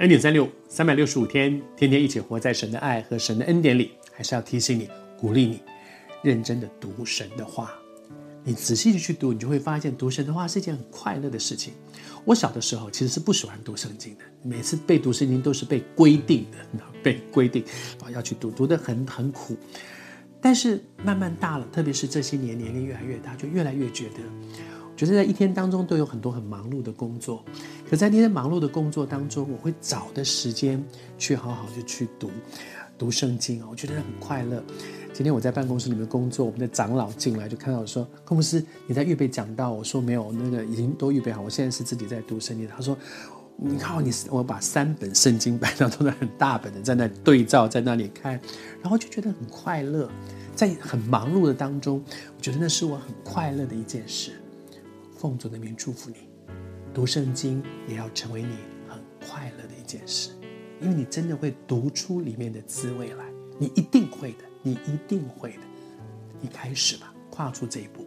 恩典三六，三百六十五天，天天一起活在神的爱和神的恩典里。还是要提醒你，鼓励你，认真的读神的话。你仔细的去读，你就会发现，读神的话是一件很快乐的事情。我小的时候其实是不喜欢读圣经的，每次背读圣经都是被规定的，被规定啊要去读，读得很很苦。但是慢慢大了，特别是这些年年龄越来越大，就越来越觉得。觉得在一天当中都有很多很忙碌的工作，可在那些忙碌的工作当中，我会找的时间去好好的去读读圣经啊，我觉得很快乐。今天我在办公室里面工作，我们的长老进来就看到我说：“柯牧师，你在预备讲道？”我说：“没有，那个已经都预备好，我现在是自己在读圣经。”他说：“你看，你我把三本圣经摆上，都在很大本的，在那对照，在那里看，然后就觉得很快乐。在很忙碌的当中，我觉得那是我很快乐的一件事。”奉主的名祝福你，读圣经也要成为你很快乐的一件事，因为你真的会读出里面的滋味来，你一定会的，你一定会的，你开始吧，跨出这一步。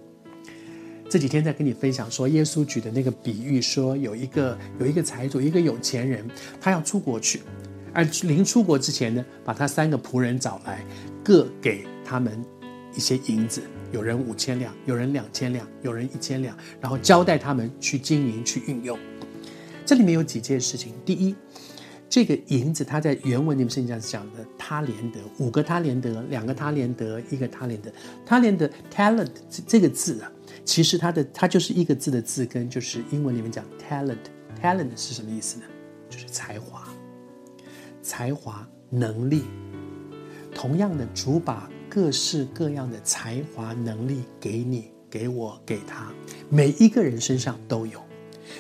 这几天在跟你分享说，耶稣举的那个比喻，说有一个有一个财主，一个有钱人，他要出国去，而临出国之前呢，把他三个仆人找来，各给他们一些银子。有人五千两，有人两千两，有人一千两，然后交代他们去经营、去运用。这里面有几件事情。第一，这个银子，它在原文里面圣经上讲的他连得，五个他连得，两个他连得，一个他连得。他连得 talent 这个字啊，其实它的它就是一个字的字根，就是英文里面讲 talent。talent 是什么意思呢？就是才华、才华、能力。同样的，主把。各式各样的才华能力给你、给我、给他，每一个人身上都有，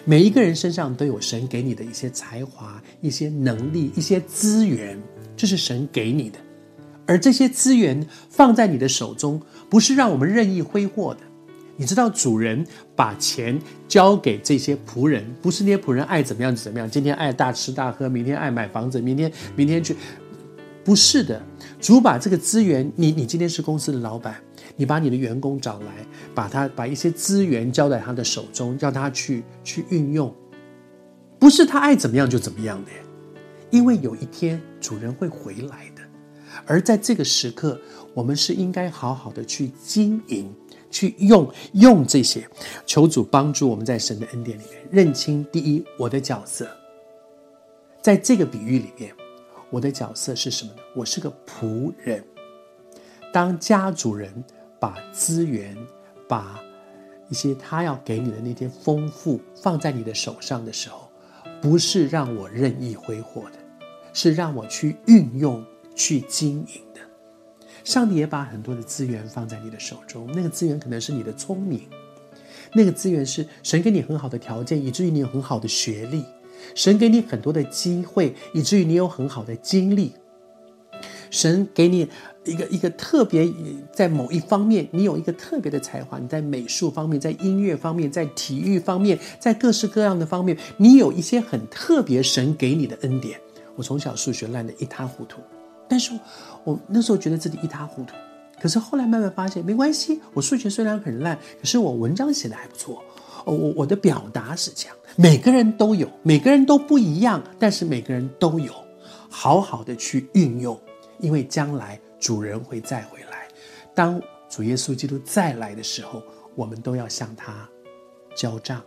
每一个人身上都有神给你的一些才华、一些能力、一些资源，这是神给你的。而这些资源放在你的手中，不是让我们任意挥霍的。你知道，主人把钱交给这些仆人，不是那些仆人爱怎么样就怎么样，今天爱大吃大喝，明天爱买房子，明天明天去。不是的，主把这个资源，你你今天是公司的老板，你把你的员工找来，把他把一些资源交在他的手中，叫他去去运用，不是他爱怎么样就怎么样的，因为有一天主人会回来的，而在这个时刻，我们是应该好好的去经营，去用用这些，求主帮助我们在神的恩典里面认清第一我的角色，在这个比喻里面。我的角色是什么呢？我是个仆人。当家主人把资源、把一些他要给你的那些丰富放在你的手上的时候，不是让我任意挥霍的，是让我去运用、去经营的。上帝也把很多的资源放在你的手中，那个资源可能是你的聪明，那个资源是神给你很好的条件，以至于你有很好的学历。神给你很多的机会，以至于你有很好的经历。神给你一个一个特别，在某一方面，你有一个特别的才华。你在美术方面，在音乐方面，在体育方面，在各式各样的方面，你有一些很特别神给你的恩典。我从小数学烂得一塌糊涂，但是我那时候觉得自己一塌糊涂。可是后来慢慢发现，没关系。我数学虽然很烂，可是我文章写的还不错。我我的表达是这样，每个人都有，每个人都不一样，但是每个人都有，好好的去运用，因为将来主人会再回来，当主耶稣基督再来的时候，我们都要向他交账。